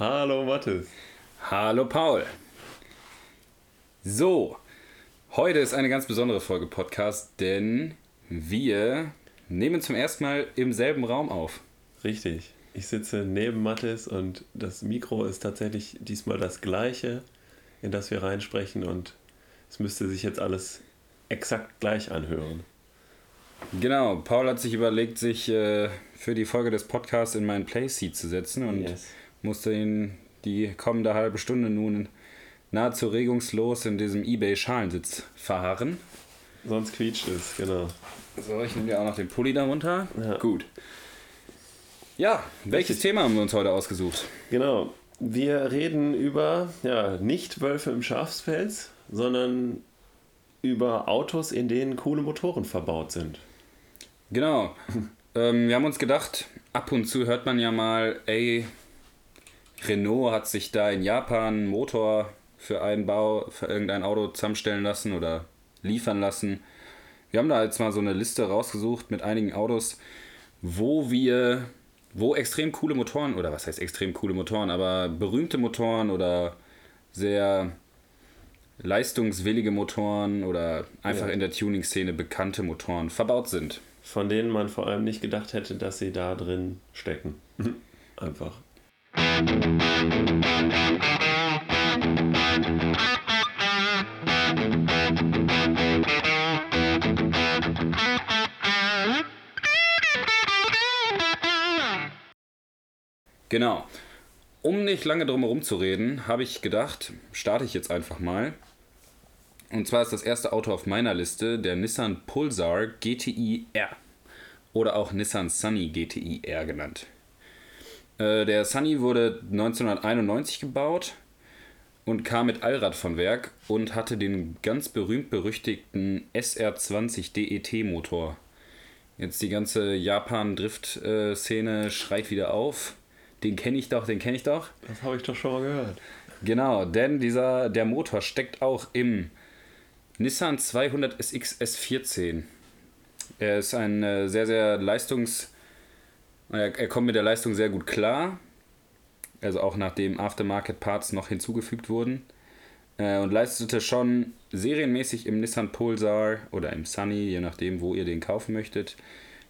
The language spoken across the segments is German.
Hallo Mathis. Hallo Paul. So, heute ist eine ganz besondere Folge Podcast, denn wir nehmen zum ersten Mal im selben Raum auf. Richtig. Ich sitze neben Mathis und das Mikro ist tatsächlich diesmal das gleiche, in das wir reinsprechen und es müsste sich jetzt alles exakt gleich anhören. Genau, Paul hat sich überlegt, sich äh, für die Folge des Podcasts in meinen Playseat zu setzen und yes. Musste ihn die kommende halbe Stunde nun nahezu regungslos in diesem eBay-Schalensitz verharren. Sonst quietscht es, genau. So, ich nehme dir auch noch den Pulli darunter. Ja. Gut. Ja, welches Richtig. Thema haben wir uns heute ausgesucht? Genau. Wir reden über, ja, nicht Wölfe im Schafspelz, sondern über Autos, in denen coole Motoren verbaut sind. Genau. ähm, wir haben uns gedacht, ab und zu hört man ja mal, ey, Renault hat sich da in Japan einen Motor für einen Bau, für irgendein Auto zusammenstellen lassen oder liefern lassen. Wir haben da jetzt mal so eine Liste rausgesucht mit einigen Autos, wo wir, wo extrem coole Motoren, oder was heißt extrem coole Motoren, aber berühmte Motoren oder sehr leistungswillige Motoren oder einfach ja. in der Tuning-Szene bekannte Motoren verbaut sind von denen man vor allem nicht gedacht hätte, dass sie da drin stecken. Einfach. Genau. Um nicht lange drum herum zu reden, habe ich gedacht, starte ich jetzt einfach mal. Und zwar ist das erste Auto auf meiner Liste der Nissan Pulsar GTI R oder auch Nissan Sunny GTI R genannt. Äh, der Sunny wurde 1991 gebaut und kam mit Allrad von Werk und hatte den ganz berühmt-berüchtigten SR20 DET Motor. Jetzt die ganze Japan-Drift-Szene schreit wieder auf. Den kenne ich doch, den kenne ich doch. Das habe ich doch schon mal gehört. Genau, denn dieser, der Motor steckt auch im Nissan 200 SX S14. Er ist ein äh, sehr, sehr leistungs... Er, er kommt mit der Leistung sehr gut klar. Also auch nachdem Aftermarket-Parts noch hinzugefügt wurden. Äh, und leistete schon serienmäßig im Nissan Pulsar oder im Sunny, je nachdem, wo ihr den kaufen möchtet,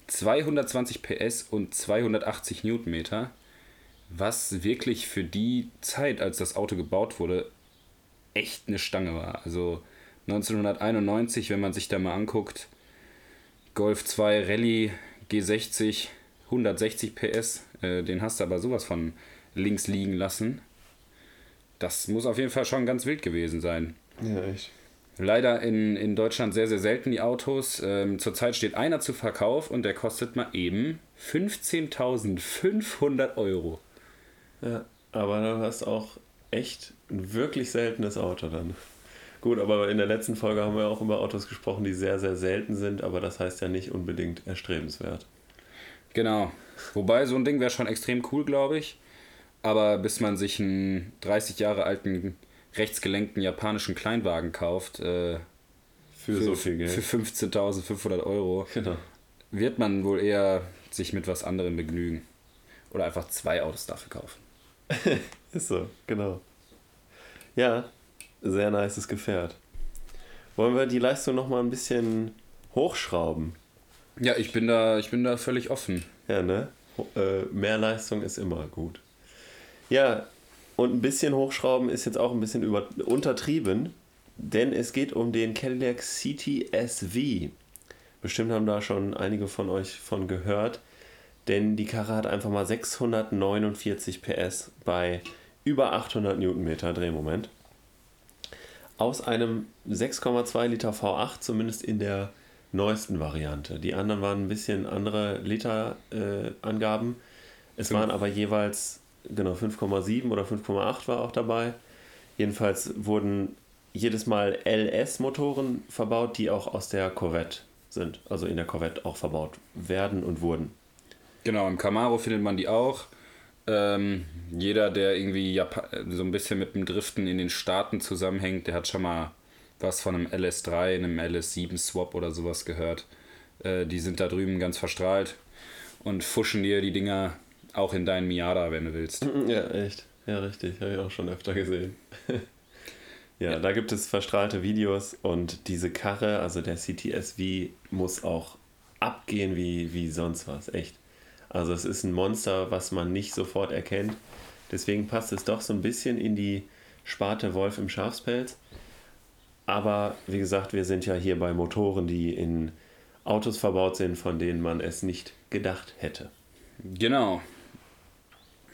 220 PS und 280 Newtonmeter. Was wirklich für die Zeit, als das Auto gebaut wurde, echt eine Stange war. Also 1991, wenn man sich da mal anguckt, Golf 2 Rallye G60, 160 PS, äh, den hast du aber sowas von links liegen lassen. Das muss auf jeden Fall schon ganz wild gewesen sein. Ja, echt. Leider in, in Deutschland sehr, sehr selten die Autos. Ähm, zurzeit steht einer zu Verkauf und der kostet mal eben 15.500 Euro. Ja, aber du hast auch echt ein wirklich seltenes Auto dann. Gut, aber in der letzten Folge haben wir auch über Autos gesprochen, die sehr, sehr selten sind, aber das heißt ja nicht unbedingt erstrebenswert. Genau. Wobei so ein Ding wäre schon extrem cool, glaube ich. Aber bis man sich einen 30 Jahre alten rechtsgelenkten japanischen Kleinwagen kauft, äh, für, für, so viel Geld. Für 15.500 Euro, genau. wird man wohl eher sich mit was anderem begnügen. Oder einfach zwei Autos dafür kaufen. Ist so, genau. Ja, sehr nices Gefährt. Wollen wir die Leistung noch mal ein bisschen hochschrauben? Ja, ich bin da, ich bin da völlig offen. Ja, ne? Äh, mehr Leistung ist immer gut. Ja, und ein bisschen hochschrauben ist jetzt auch ein bisschen über, untertrieben, denn es geht um den Cadillac CTSV. Bestimmt haben da schon einige von euch von gehört, denn die Karre hat einfach mal 649 PS bei über 800 Newtonmeter Drehmoment aus einem 6,2 Liter V8, zumindest in der neuesten Variante. Die anderen waren ein bisschen andere Literangaben. Äh, es Fünf. waren aber jeweils genau 5,7 oder 5,8 war auch dabei. Jedenfalls wurden jedes Mal LS-Motoren verbaut, die auch aus der Corvette sind. Also in der Corvette auch verbaut werden und wurden. Genau, im Camaro findet man die auch. Ähm, jeder, der irgendwie Japan so ein bisschen mit dem Driften in den Staaten zusammenhängt, der hat schon mal was von einem LS3, einem LS7 Swap oder sowas gehört. Äh, die sind da drüben ganz verstrahlt und fuschen dir die Dinger auch in deinen Miata, wenn du willst. Ja, echt. Ja, richtig, habe ich auch schon öfter gesehen. ja, ja, da gibt es verstrahlte Videos und diese Karre, also der CTSV, muss auch abgehen wie, wie sonst was, echt. Also es ist ein Monster, was man nicht sofort erkennt. Deswegen passt es doch so ein bisschen in die Sparte Wolf im Schafspelz. Aber wie gesagt, wir sind ja hier bei Motoren, die in Autos verbaut sind, von denen man es nicht gedacht hätte. Genau.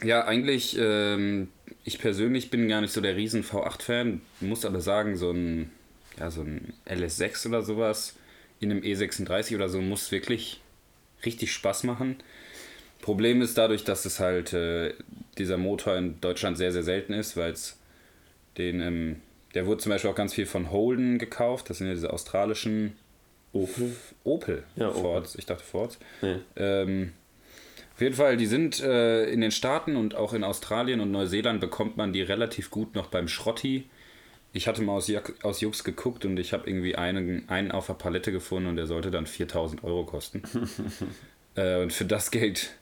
Ja, eigentlich, ähm, ich persönlich bin gar nicht so der riesen V8-Fan, muss aber sagen, so ein, ja, so ein LS6 oder sowas in einem E36 oder so muss wirklich richtig Spaß machen. Problem ist dadurch, dass es halt äh, dieser Motor in Deutschland sehr, sehr selten ist, weil es den, ähm, der wurde zum Beispiel auch ganz viel von Holden gekauft, das sind ja diese australischen Opel. Opel. Ja, Fords. Opel. Ich dachte Fords. Nee. Ähm, auf jeden Fall, die sind äh, in den Staaten und auch in Australien und Neuseeland bekommt man die relativ gut noch beim Schrotti. Ich hatte mal aus, aus Jux geguckt und ich habe irgendwie einen, einen auf der Palette gefunden und der sollte dann 4000 Euro kosten. äh, und für das Geld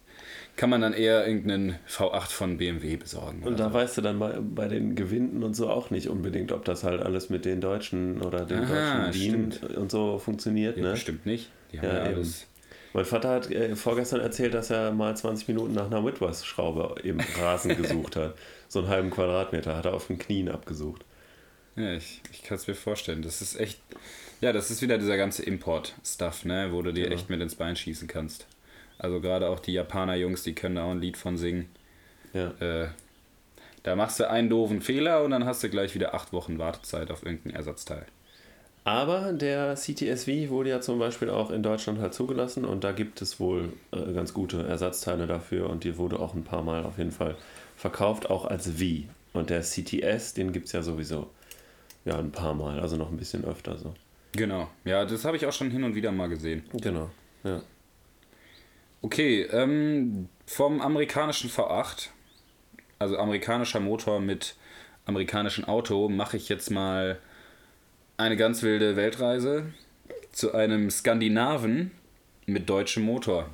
kann man dann eher irgendeinen V8 von BMW besorgen. Und da so. weißt du dann bei, bei den Gewinnen und so auch nicht unbedingt, ob das halt alles mit den Deutschen oder den Aha, deutschen Wien und so funktioniert. Ja, ne? Bestimmt nicht. Die haben ja, ja alles. Mein Vater hat äh, vorgestern erzählt, dass er mal 20 Minuten nach einer Whitworth-Schraube im Rasen gesucht hat. So einen halben Quadratmeter hat er auf den Knien abgesucht. Ja, ich, ich kann es mir vorstellen. Das ist echt. Ja, das ist wieder dieser ganze Import-Stuff, ne? Wo du dir genau. echt mit ins Bein schießen kannst. Also gerade auch die Japaner-Jungs, die können da auch ein Lied von singen. Ja. Äh, da machst du einen doofen Fehler und dann hast du gleich wieder acht Wochen Wartezeit auf irgendein Ersatzteil. Aber der CTSV wurde ja zum Beispiel auch in Deutschland halt zugelassen und da gibt es wohl äh, ganz gute Ersatzteile dafür und die wurde auch ein paar Mal auf jeden Fall verkauft, auch als V. Und der CTS, den gibt es ja sowieso ja ein paar Mal, also noch ein bisschen öfter so. Genau, ja, das habe ich auch schon hin und wieder mal gesehen. Genau, ja. Okay, ähm, vom amerikanischen V8, also amerikanischer Motor mit amerikanischem Auto, mache ich jetzt mal eine ganz wilde Weltreise zu einem Skandinaven mit deutschem Motor.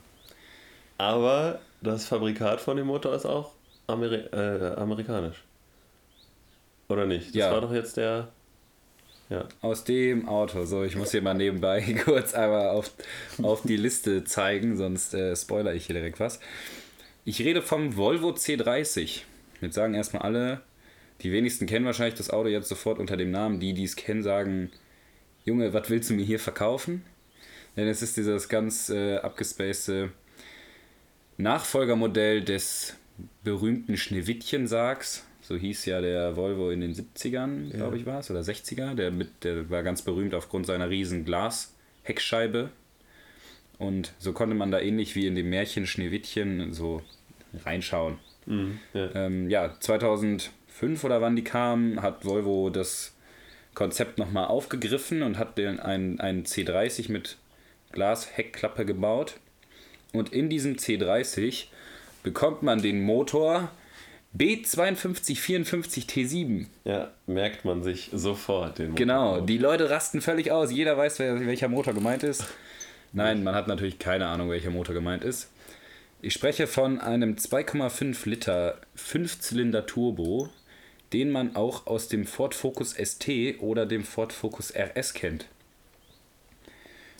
Aber das Fabrikat von dem Motor ist auch Ameri äh, amerikanisch. Oder nicht? Das ja. war doch jetzt der ja. Aus dem Auto. So, ich muss hier mal nebenbei kurz einmal auf, auf die Liste zeigen, sonst äh, spoiler ich hier direkt was. Ich rede vom Volvo C30. Jetzt sagen erstmal alle, die wenigsten kennen wahrscheinlich das Auto jetzt sofort unter dem Namen. Die, die es kennen, sagen: Junge, was willst du mir hier verkaufen? Denn es ist dieses ganz äh, abgespacede Nachfolgermodell des berühmten Schneewittchen-Sargs so hieß ja der Volvo in den 70ern, glaube ich, war es, oder 60er. Der, mit, der war ganz berühmt aufgrund seiner riesen Glas-Heckscheibe. Und so konnte man da ähnlich wie in dem Märchen Schneewittchen so reinschauen. Mhm, ja. Ähm, ja, 2005 oder wann die kamen, hat Volvo das Konzept nochmal aufgegriffen und hat den, einen, einen C30 mit Glas-Heckklappe gebaut. Und in diesem C30 bekommt man den Motor B5254T7. Ja, merkt man sich sofort den Motor. Genau, die Leute rasten völlig aus. Jeder weiß, welcher Motor gemeint ist. Nein, man hat natürlich keine Ahnung, welcher Motor gemeint ist. Ich spreche von einem 2,5 Liter 5-Zylinder Turbo, den man auch aus dem Ford Focus ST oder dem Ford Focus RS kennt.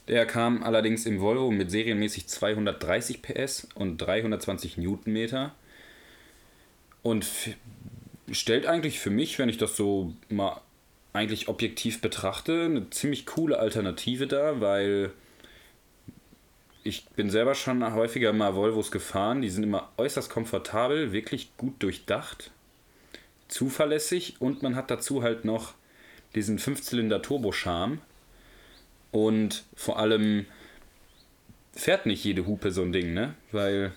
Der kam allerdings im Volvo mit serienmäßig 230 PS und 320 Newtonmeter und stellt eigentlich für mich, wenn ich das so mal eigentlich objektiv betrachte, eine ziemlich coole Alternative dar, weil ich bin selber schon häufiger mal Volvos gefahren. Die sind immer äußerst komfortabel, wirklich gut durchdacht, zuverlässig und man hat dazu halt noch diesen 5-Zylinder Turbo-Charme. Und vor allem fährt nicht jede Hupe so ein Ding, ne? Weil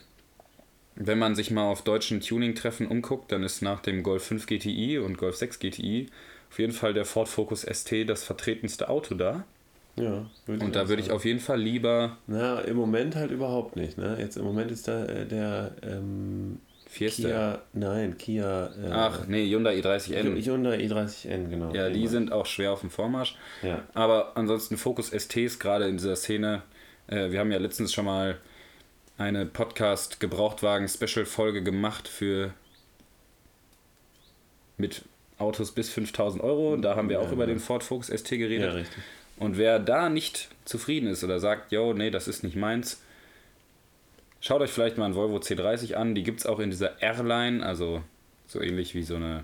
wenn man sich mal auf deutschen Tuning-Treffen umguckt, dann ist nach dem Golf 5 GTI und Golf 6 GTI auf jeden Fall der Ford Focus ST das vertretendste Auto da. Ja, und da würde ich auf jeden Fall lieber. Na, im Moment halt überhaupt nicht. Ne? Jetzt im Moment ist da äh, der ähm, Fiesta. Kia, nein, Kia. Äh, Ach, nee, Hyundai i30N. Hyundai i30N, genau. Ja, die sind auch schwer auf dem Vormarsch. Ja. Aber ansonsten Focus STs gerade in dieser Szene. Äh, wir haben ja letztens schon mal eine Podcast-Gebrauchtwagen-Special-Folge gemacht für mit Autos bis 5000 Euro. Da haben wir auch Ja, über ja. den Ford Focus ST geredet. Ja. Und wer da nicht zufrieden ist oder sagt, yo, nee, das ist nicht meins, schaut euch vielleicht mal einen Volvo C30 an. Die gibt es auch in dieser R-Line, also so ähnlich wie so eine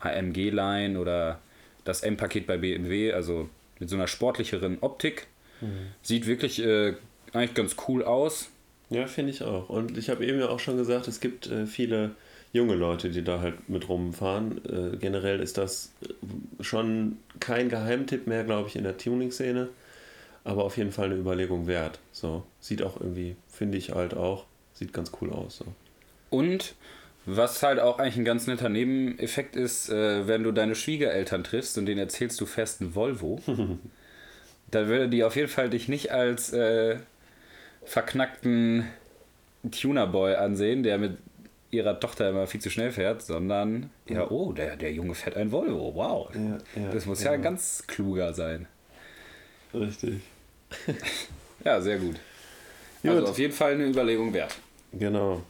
AMG-Line oder das M-Paket bei BMW, also mit so einer sportlicheren Optik. Sieht wirklich äh, eigentlich ganz cool aus. Ja, finde ich auch. Und ich habe eben ja auch schon gesagt, es gibt äh, viele junge Leute, die da halt mit rumfahren. Äh, generell ist das äh, schon kein Geheimtipp mehr, glaube ich, in der Tuning-Szene. Aber auf jeden Fall eine Überlegung wert. So, sieht auch irgendwie, finde ich halt auch, sieht ganz cool aus. So. Und was halt auch eigentlich ein ganz netter Nebeneffekt ist, äh, wenn du deine Schwiegereltern triffst und denen erzählst, du fährst einen Volvo, dann würde die auf jeden Fall dich nicht als äh, verknackten Tunerboy ansehen, der mit ihrer Tochter immer viel zu schnell fährt, sondern ja, oh, der, der Junge fährt ein Volvo, wow. Ja, ja, das muss ja, ja. ganz kluger sein. Richtig. Ja, sehr gut. Gut. Also auf jeden Fall eine Überlegung wert. Genau.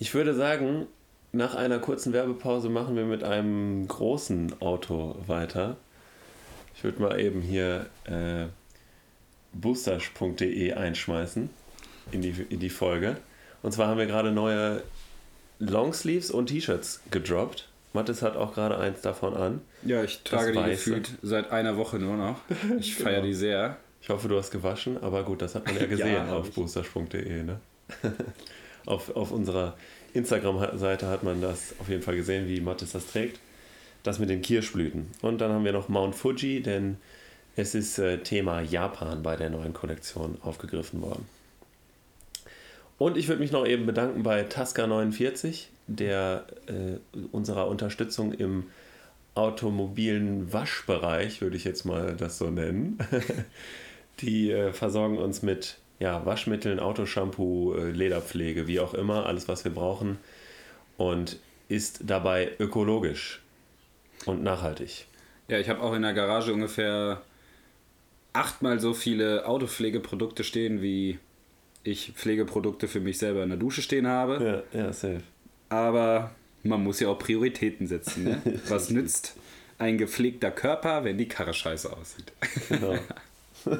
Ich würde sagen, nach einer kurzen Werbepause machen wir mit einem großen Auto weiter. Ich würde mal eben hier äh, boosters.de einschmeißen in die, in die Folge. Und zwar haben wir gerade neue Longsleeves und T-Shirts gedroppt. Mathis hat auch gerade eins davon an. Ja, ich trage die Weiße. gefühlt seit einer Woche nur noch. Ich feiere Genau. die sehr. Ich hoffe, du hast gewaschen, aber gut, das hat man ja gesehen Ja, auf boosters.de. Ne? auf, auf unserer Instagram-Seite hat man das auf jeden Fall gesehen, wie Mathis das trägt. Das mit den Kirschblüten. Und dann haben wir noch Mount Fuji, denn es ist äh, Thema Japan bei der neuen Kollektion aufgegriffen worden. Und ich würde mich noch eben bedanken bei Tasca49, der äh, unserer Unterstützung im automobilen Waschbereich, würde ich jetzt mal das so nennen. Die äh, versorgen uns mit ja, Waschmitteln, Autoshampoo, äh, Lederpflege, wie auch immer, alles, was wir brauchen. Und ist dabei ökologisch und nachhaltig. Ja, ich habe auch in der Garage ungefähr achtmal so viele Autopflegeprodukte stehen, wie ich Pflegeprodukte für mich selber in der Dusche stehen habe. Ja, ja, safe. Aber man muss ja auch Prioritäten setzen. Ne? Was nützt ein gepflegter Körper, wenn die Karre scheiße aussieht? Genau.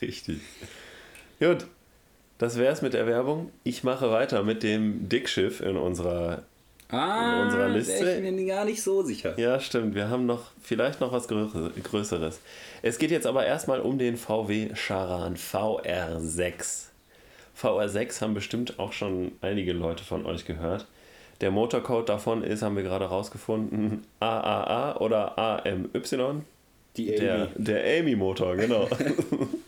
Richtig. Gut, das wäre es mit der Werbung. Ich mache weiter mit dem Dickschiff in unserer. Ah, unserer Liste- ich mir gar nicht so sicher. Ja, stimmt. Wir haben noch vielleicht noch was Grö- Größeres. Es geht jetzt aber erstmal um den VW Charan VR6. VR6 haben bestimmt auch schon einige Leute von euch gehört. Der Motorcode davon ist, haben wir gerade rausgefunden, AAA oder AMY. Die Der, der Amy-Motor, genau.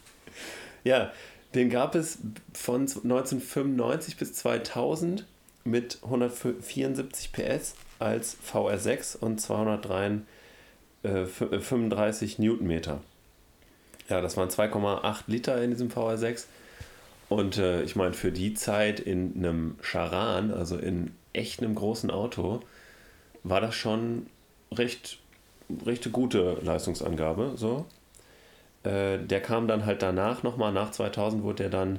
ja, den gab es von 1995 bis 2000 mit 174 PS als VR6 und 235 Newtonmeter. Ja, das waren 2,8 Liter in diesem VR6. Und äh, ich meine, für die Zeit in einem Charan, also in echt einem großen Auto, war das schon recht, recht gute Leistungsangabe. So. Äh, der kam dann halt danach nochmal, nach 2000 wurde der dann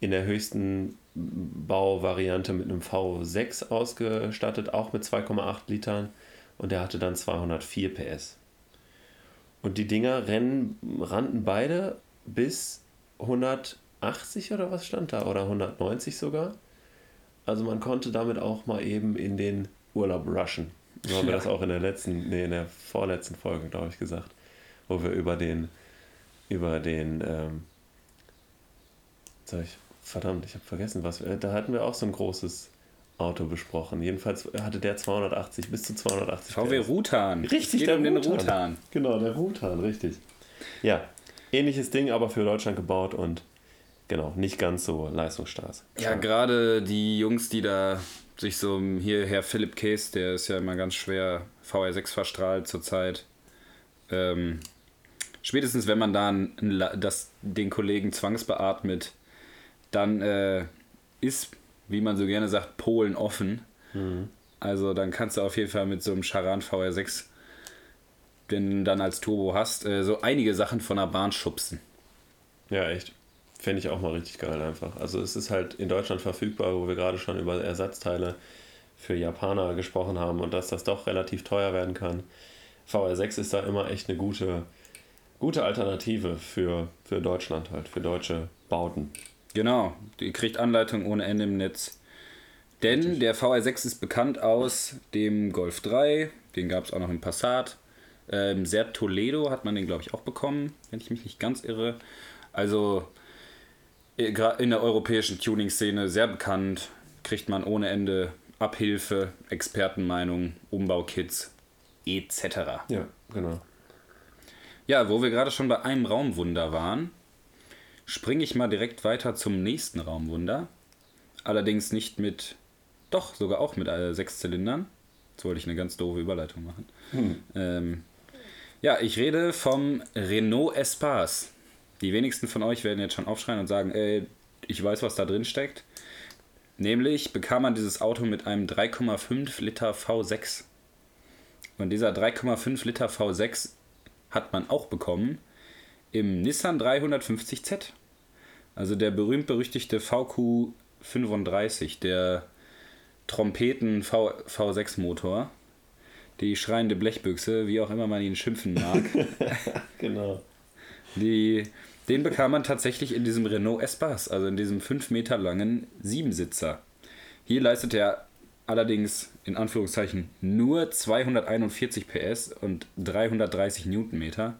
in der höchsten Bauvariante mit einem V6 ausgestattet, auch mit 2,8 Litern. Und der hatte dann 204 PS. Und die Dinger rennen, rannten beide bis 180 oder was stand da? Oder 190 sogar. Also man konnte damit auch mal eben in den Urlaub rushen. So haben wir Ja. das auch in der letzten, nee, in der vorletzten Folge, glaube ich, gesagt. Wo wir über den, über den, ähm, ich, verdammt, ich habe vergessen, was wir, da hatten wir auch so ein großes Auto besprochen. Jedenfalls hatte der 280 bis zu 280 VW. Rutan. Richtig, der um den Rutan. Rutan. Genau, der Rutan, richtig. Ja, ähnliches Ding, aber für Deutschland gebaut und genau, nicht ganz so leistungsstark. Ja, gerade die Jungs, die da sich so hierher Philipp Case, der ist ja immer ganz schwer VR6 verstrahlt zurzeit. Ähm, spätestens wenn man da ein, das, den Kollegen zwangsbeatmet, dann äh, ist, wie man so gerne sagt, Polen offen. Also dann kannst du auf jeden Fall mit so einem Charan VR6, den du dann als Turbo hast, äh, so einige Sachen von der Bahn schubsen. Ja, echt. Fände ich auch mal richtig geil einfach. Also es ist halt in Deutschland verfügbar, wo wir gerade schon über Ersatzteile für Japaner gesprochen haben und dass das doch relativ teuer werden kann. VR6 ist da immer echt eine gute, gute Alternative für, für Deutschland halt, für deutsche Bauten. Genau, ihr kriegt Anleitung ohne Ende im Netz. Denn Richtig. der VR6 ist bekannt aus dem Golf 3, den gab es auch noch im Passat. Ähm, Seat Toledo hat man den, glaube ich, auch bekommen, wenn ich mich nicht ganz irre. Also äh, in der europäischen Tuning-Szene sehr bekannt, kriegt man ohne Ende Abhilfe, Expertenmeinung, Umbaukits etc. Ja, genau. Ja, wo wir gerade schon bei einem Raumwunder waren, springe ich mal direkt weiter zum nächsten Raumwunder. Allerdings nicht mit, doch sogar auch mit äh, sechs Zylindern. Jetzt wollte ich eine ganz doofe Überleitung machen. Hm. Ähm, ja, ich rede vom Renault Espace. Die wenigsten von euch werden jetzt schon aufschreien und sagen, ey, ich weiß, was da drin steckt. Nämlich bekam man dieses Auto mit einem 3,5 Liter V6. Und dieser 3,5 Liter V6 hat man auch bekommen im Nissan 350Z. Also der berühmt-berüchtigte VQ35, der Trompeten v, V6-Motor. Die schreiende Blechbüchse, wie auch immer man ihn schimpfen mag. genau. Die, den bekam man tatsächlich in diesem Renault Espace, also in diesem 5 Meter langen Siebensitzer. Hier leistet er allerdings in Anführungszeichen nur 241 PS und 330 Newtonmeter,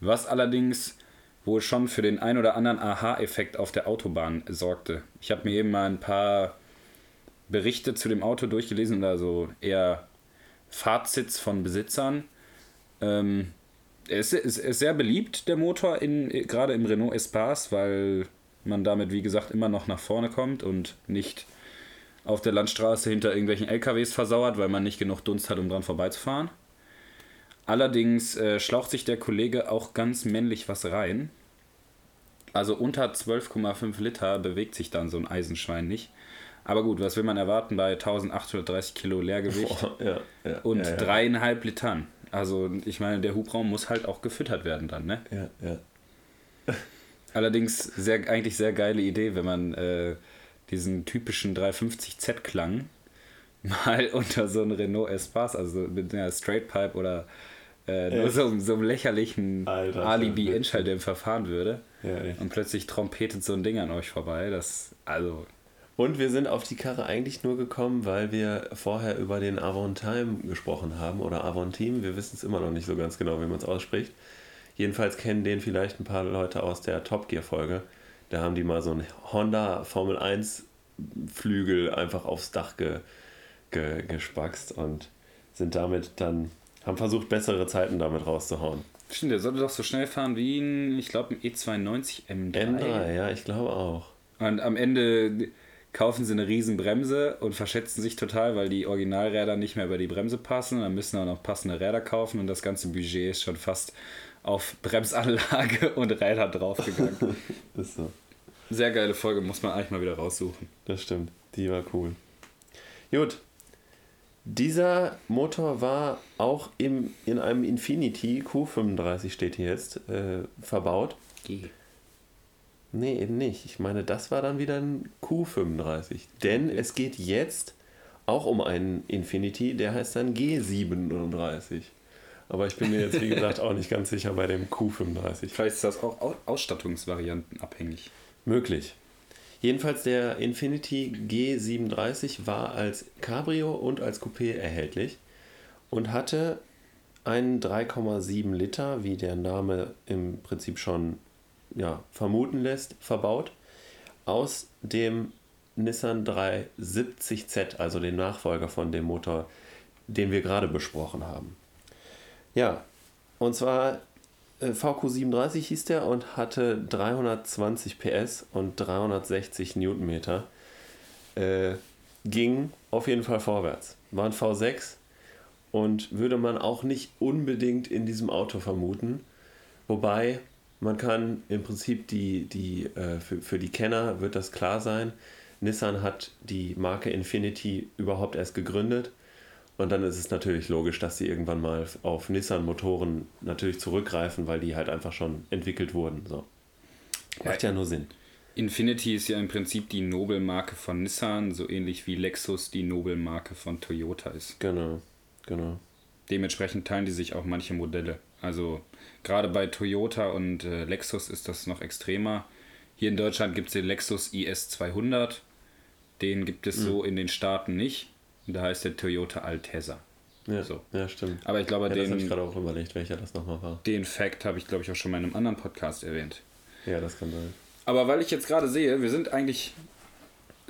was allerdings wohl schon für den ein oder anderen Aha-Effekt auf der Autobahn sorgte. Ich habe mir eben mal ein paar Berichte zu dem Auto durchgelesen, also eher Fazits von Besitzern. Ähm, er ist, ist, ist, sehr beliebt, der Motor, in, gerade im Renault Espace, weil man damit, wie gesagt, immer noch nach vorne kommt und nicht auf der Landstraße hinter irgendwelchen LKWs versauert, weil man nicht genug Dunst hat, um dran vorbeizufahren. Allerdings äh, schlaucht sich der Kollege auch ganz männlich was rein. Also unter 12,5 Liter bewegt sich dann so ein Eisenschwein nicht. Aber gut, was will man erwarten bei 1830 Kilo Leergewicht oh, ja, ja, und ja, dreieinhalb Litern? Also ich meine, der Hubraum muss halt auch gefüttert werden dann, ne? Ja, ja. Allerdings sehr, eigentlich sehr geile Idee, wenn man äh, diesen typischen 350Z-Klang mal unter so einem Renault Espace, also mit einer Straight Pipe oder äh, nur so, so einem lächerlichen Alibi-Endschalldämpfer fahren würde ja, und plötzlich trompetet so ein Ding an euch vorbei, das, also und wir sind auf die Karre eigentlich nur gekommen, weil wir vorher über den Avantime gesprochen haben oder Avantime. Wir wissen es immer noch nicht so ganz genau, wie man es ausspricht. Jedenfalls kennen den vielleicht ein paar Leute aus der Top Gear Folge. Da haben die mal so einen Honda Formel 1 Flügel einfach aufs Dach ge, ge, gespackst und sind damit dann, haben versucht, bessere Zeiten damit rauszuhauen. Stimmt, der sollte doch so schnell fahren wie ein, ich glaube, ein E92 M3. M3, ja, ich glaube auch. Und am Ende kaufen sie eine riesen Bremse und verschätzen sich total, weil die Originalräder nicht mehr über die Bremse passen. Dann müssen auch noch passende Räder kaufen und das ganze Budget ist schon fast auf Bremsanlage und Räder draufgegangen. ist so. Sehr geile Folge, muss man eigentlich mal wieder raussuchen. Das stimmt, die war cool. Gut. Dieser Motor war auch im, in einem Infinity Q35 steht hier jetzt äh, verbaut. G. Nee, eben nicht. Ich meine, das war dann wieder ein Q35. Denn es geht jetzt auch um einen Infinity, der heißt dann G37. Aber ich bin mir jetzt, wie gesagt, auch nicht ganz sicher bei dem Q35. Vielleicht ist das auch Ausstattungsvarianten abhängig. Möglich. Jedenfalls der Infinity G37 war als Cabrio und als Coupé erhältlich und hatte einen 3,7 Liter, wie der Name im Prinzip schon ja, vermuten lässt, verbaut. Aus dem Nissan 370Z, also dem Nachfolger von dem Motor, den wir gerade besprochen haben. Ja, und zwar VQ37 hieß der und hatte 320 PS und 360 Newtonmeter. Äh, ging auf jeden Fall vorwärts. War ein V6 und würde man auch nicht unbedingt in diesem Auto vermuten. Wobei man kann im Prinzip die, die äh, für, für die Kenner wird das klar sein. Nissan hat die Marke Infinity überhaupt erst gegründet. Und dann ist es natürlich logisch, dass sie irgendwann mal auf Nissan-Motoren natürlich zurückgreifen, weil die halt einfach schon entwickelt wurden. So. Macht ja, ja nur Sinn. Infinity ist ja im Prinzip die Nobelmarke von Nissan, so ähnlich wie Lexus die Nobelmarke von Toyota ist. Genau, genau. Dementsprechend teilen die sich auch manche Modelle. Also gerade bei Toyota und äh, Lexus ist das noch extremer. Hier in Deutschland gibt es den Lexus IS 200. Den gibt es so in den Staaten nicht. Da heißt der Toyota Altezza. Ja, So. ja stimmt. Aber ich glaube, Ja, das habe ich den, gerade auch überlegt, welcher das nochmal war. den Fact habe ich, glaube ich, auch schon mal in einem anderen Podcast erwähnt. Ja, das kann sein. Aber weil ich jetzt gerade sehe, wir sind eigentlich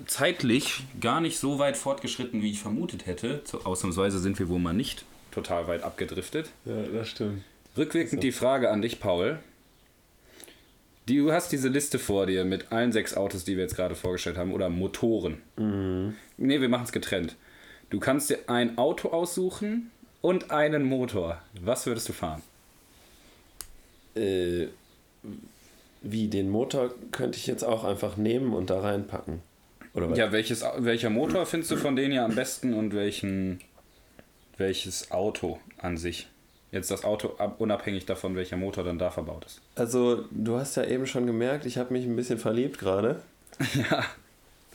zeitlich gar nicht so weit fortgeschritten, wie ich vermutet hätte. So, ausnahmsweise sind wir wohl mal nicht total weit abgedriftet. Ja, das stimmt. Rückwirkend die Frage an dich, Paul. Du hast diese Liste vor dir mit allen sechs Autos, die wir jetzt gerade vorgestellt haben, oder Motoren. Mhm. Ne, wir machen es getrennt. Du kannst dir ein Auto aussuchen und einen Motor. Was würdest du fahren? Äh, wie, den Motor könnte ich jetzt auch einfach nehmen und da reinpacken. Oder was? Ja, welches, welcher Motor findest du von denen ja am besten und welchen, welches Auto an sich? Jetzt das Auto ab, unabhängig davon, welcher Motor dann da verbaut ist. Also, du hast ja eben schon gemerkt, ich habe mich ein bisschen verliebt gerade. ja,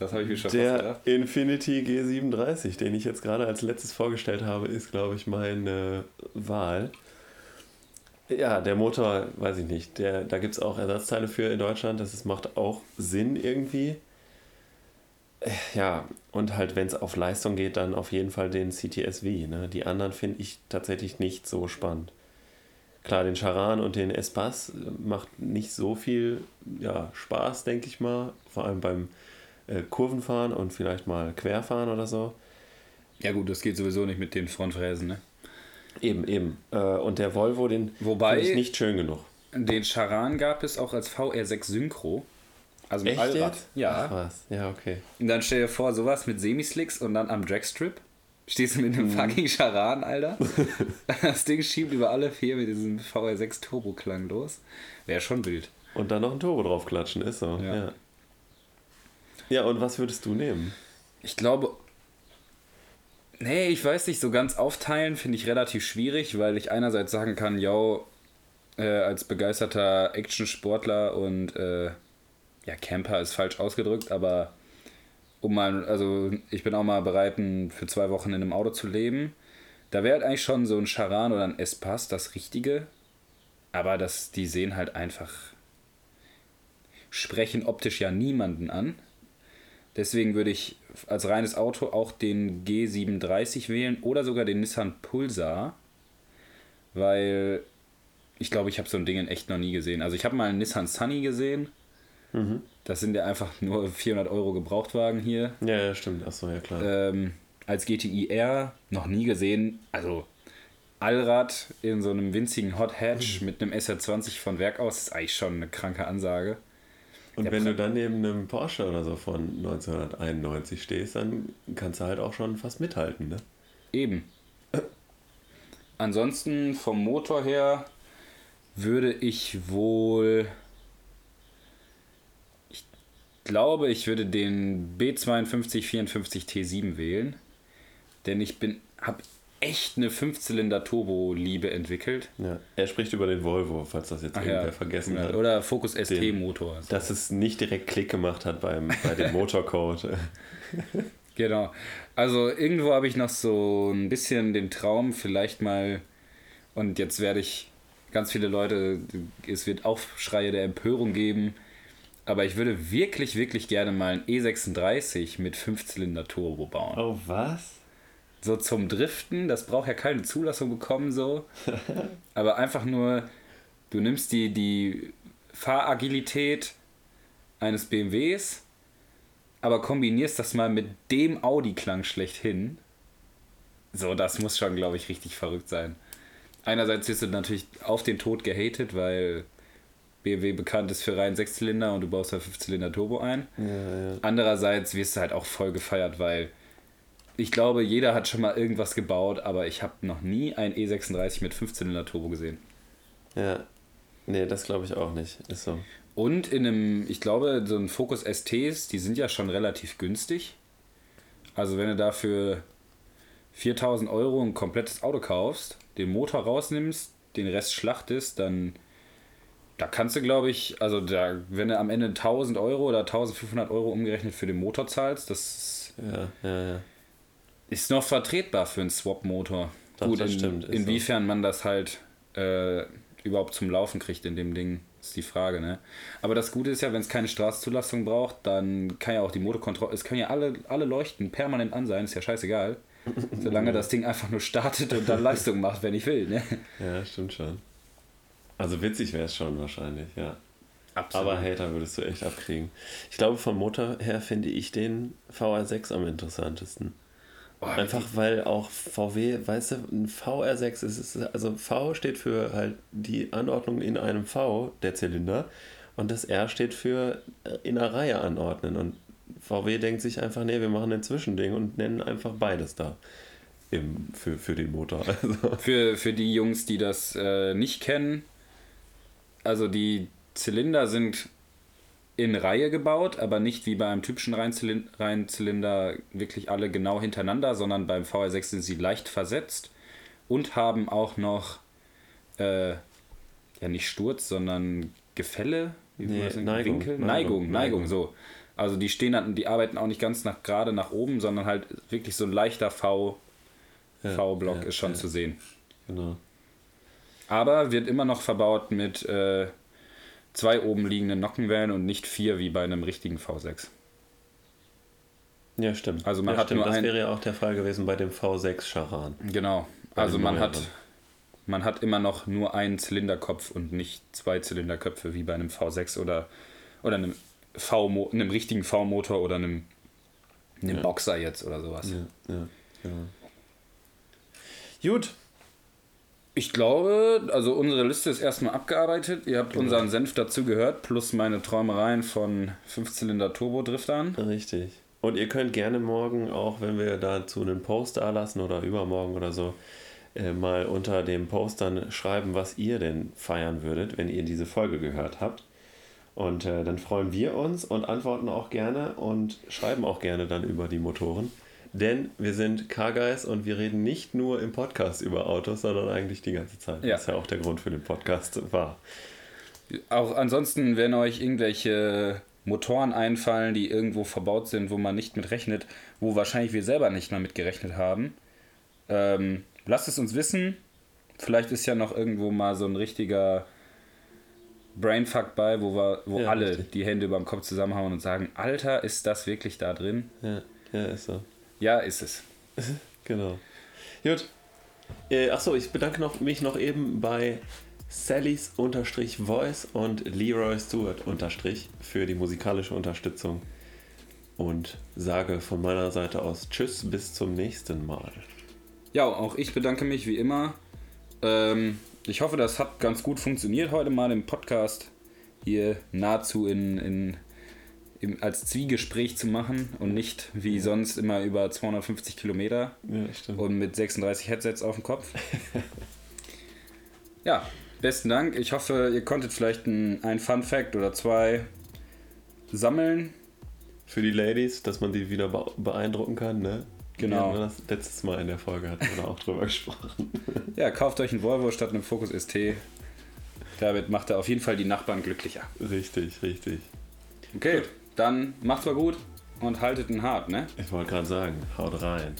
das habe ich mir schon Der. Infinity G37, den ich jetzt gerade als letztes vorgestellt habe, ist, glaube ich, meine Wahl. Ja, der Motor, weiß ich nicht. Der, da gibt es auch Ersatzteile für in Deutschland. Das ist, macht auch Sinn irgendwie. Äh, Ja, und halt, wenn es auf Leistung geht, dann auf jeden Fall den CTSV. Ne? Die anderen finde ich tatsächlich nicht so spannend. Klar, den Charan und den Espace macht nicht so viel ja, Spaß, denke ich mal. Vor allem beim äh, Kurvenfahren und vielleicht mal Querfahren oder so. Ja gut, das geht sowieso nicht mit den Frontfräsen, ne? Eben, eben. Äh, und der Volvo, den Wobei- finde ich nicht schön genug. Den Charan gab es auch als VR6 Synchro. Also mit Allrad. Ach Ja. was, ja, okay. Und dann stell dir vor, sowas mit Semislicks und dann am Dragstrip. Stehst du mit einem fucking Charan, Alter. das Ding schiebt über alle vier mit diesem VR6 Turbo-Klang los. Wäre schon wild. Und dann noch ein Turbo draufklatschen, ist so. Ja. Ja. Ja. und was würdest du nehmen? Ich glaube. Nee, ich weiß nicht, so ganz aufteilen finde ich relativ schwierig, weil ich einerseits sagen kann, yo, äh, als begeisterter Action-Sportler und äh, ja, Camper ist falsch ausgedrückt, aber um mal, also ich bin auch mal bereit, für zwei Wochen in einem Auto zu leben. Da wäre halt eigentlich schon so ein Charan oder ein Espace das Richtige, aber das, die sehen halt einfach, sprechen optisch ja niemanden an. Deswegen würde ich als reines Auto auch den G37 wählen oder sogar den Nissan Pulsar, weil ich glaube, ich habe so ein Ding in echt noch nie gesehen. Also ich habe mal einen Nissan Sunny gesehen. Das sind ja einfach nur 400 Euro Gebrauchtwagen hier. Ja, ja, stimmt. Achso, ja klar. Ähm, als GTI R noch nie gesehen. Also Allrad in so einem winzigen Hot Hatch mit einem SR20 von Werk aus ist eigentlich schon eine kranke Ansage. Und wenn du dann neben einem Porsche oder so von 1991 stehst, dann kannst du halt auch schon fast mithalten, ne? Eben. Ansonsten vom Motor her würde ich wohl. Ich glaube, ich würde den B5254 T7 wählen. Denn ich bin habe echt eine Fünfzylinder-Turbo-Liebe entwickelt. Ja. Er spricht über den Volvo, falls das jetzt irgendwer vergessen Ja, hat. Oder Focus ST-Motor. Dass es nicht direkt Klick gemacht hat beim, bei dem Motorcode. Genau. Also irgendwo habe ich noch so ein bisschen den Traum, vielleicht mal, und jetzt werde ich ganz viele Leute, es wird Aufschreie der Empörung geben, aber ich würde wirklich, wirklich gerne mal ein E36 mit 5-Zylinder Turbo bauen. oh, was? So zum Driften, das braucht ja keine Zulassung bekommen, so. aber einfach nur, du nimmst die, die Fahragilität eines BMWs, aber kombinierst das mal mit dem Audi-Klang schlechthin. So, das muss schon, glaube ich, richtig verrückt sein. Einerseits wirst du natürlich auf den Tod gehatet, weil BMW bekannt ist für rein Sechszylinder und du baust da Fünfzylinder Turbo ein. Ja, ja. Andererseits wirst du halt auch voll gefeiert, weil ich glaube, jeder hat schon mal irgendwas gebaut, aber ich habe noch nie ein E36 mit 5-Zylinder Turbo gesehen. Ja. Nee, das glaube ich auch nicht. Ist so. Und in einem, ich glaube, so ein Focus STs, die sind ja schon relativ günstig. Also wenn du dafür 4000 Euro ein komplettes Auto kaufst, den Motor rausnimmst, den Rest schlachtest, dann Da kannst du, glaube ich, also da, wenn du am Ende 1000 Euro oder 1500 Euro umgerechnet für den Motor zahlst, das Ja, ja, ja. Ist noch vertretbar für einen Swap-Motor. Gut, das in, stimmt, inwiefern man das halt äh, überhaupt zum Laufen kriegt in dem Ding, ist die Frage, ne? Aber das Gute ist ja, wenn es keine Straßenzulassung braucht, dann kann ja auch die Motorkontrolle, es können ja alle, alle Leuchten permanent an sein, ist ja scheißegal. Solange das Ding einfach nur startet und dann Leistung macht, wenn ich will, ne? Ja, stimmt schon. Also witzig wäre es schon wahrscheinlich, ja. Absolut. Aber Hater würdest du echt abkriegen. Ich glaube, vom Motor her finde ich den VR6 am interessantesten. Oh, Einfach weil auch VW, weißt du, ein VR6 ist, ist, also V steht für halt die Anordnung in einem V, der Zylinder, und das R steht für äh, in einer Reihe anordnen. Und VW denkt sich einfach, nee, wir machen ein Zwischending und nennen einfach beides da im, für, für den Motor. Also, Für, für die Jungs, die das äh, nicht kennen, also die Zylinder sind in Reihe gebaut, aber nicht wie bei einem typischen Reihenzylin- Reihenzylinder wirklich alle genau hintereinander, sondern beim VR6 sind sie leicht versetzt und haben auch noch, äh, ja nicht Sturz, sondern Gefälle, wie Nee? Neigung, Winkel? Neigung, Neigung, Neigung, Neigung. so. Also die stehen dann, die arbeiten auch nicht ganz nach gerade nach oben, sondern halt wirklich so ein leichter V, Ja, V-Block ja, ist schon ja. zu sehen. genau. Aber wird immer noch verbaut mit äh, zwei oben liegenden Nockenwellen und nicht vier wie bei einem richtigen V6. Ja, stimmt. Also man ja, hat stimmt. nur Das ein- wäre ja auch der Fall gewesen bei dem V6 Charan. Genau. Bei Also man hat, man hat immer noch nur einen Zylinderkopf und nicht zwei Zylinderköpfe wie bei einem V6 oder, oder einem, v einem richtigen V-Motor oder einem, einem Ja. Boxer jetzt oder sowas. Ja, ja, genau. Gut. Ich glaube, also unsere Liste ist erstmal abgearbeitet. Ihr habt unseren Senf dazu gehört, plus meine Träumereien von 5-Zylinder-Turbo-Driftern. Richtig. Und ihr könnt gerne morgen, auch wenn wir dazu einen Post da lassen oder übermorgen oder so, äh, mal unter dem Post dann schreiben, was ihr denn feiern würdet, wenn ihr diese Folge gehört habt. Und äh, dann freuen wir uns und antworten auch gerne und schreiben auch gerne dann über die Motoren. Denn wir sind Car-Guys und wir reden nicht nur im Podcast über Autos, sondern eigentlich die ganze Zeit. Ja. Das ist ja auch der Grund für den Podcast war. Auch ansonsten, wenn euch irgendwelche Motoren einfallen, die irgendwo verbaut sind, wo man nicht mit rechnet, wo wahrscheinlich wir selber nicht mal mit gerechnet haben, ähm, lasst es uns wissen. Vielleicht ist ja noch irgendwo mal so ein richtiger Brainfuck bei, wo wir, wo Ja, alle richtig. die Hände über dem Kopf zusammenhauen und sagen, Alter, ist das wirklich da drin? Ja, ja ist so. Ja, ist es. Genau. Gut. Äh, achso, ich bedanke noch, mich noch eben bei Sallys unterstrich Voice und Leroy Stewart unterstrich für die musikalische Unterstützung und sage von meiner Seite aus Tschüss, bis zum nächsten Mal. Ja, auch ich bedanke mich wie immer. Ähm, ich hoffe, das hat ganz gut funktioniert heute mal im Podcast. Hier nahezu in, in, im, als Zwiegespräch zu machen und nicht wie sonst immer über 250 Kilometer Ja, und mit 36 Headsets auf dem Kopf. ja, besten Dank. Ich hoffe, ihr konntet vielleicht ein, ein Fun Fact oder zwei sammeln. Für die Ladies, dass man die wieder be beeindrucken kann, ne? Genau. Ja, das letztes Mal in der Folge hatten wir da auch drüber gesprochen. Ja, kauft euch einen Volvo statt einem Focus ST. Damit macht er auf jeden Fall die Nachbarn glücklicher. richtig, richtig. Okay, dann macht's mal gut und haltet ihn hart, ne? Ich wollte gerade sagen, haut rein.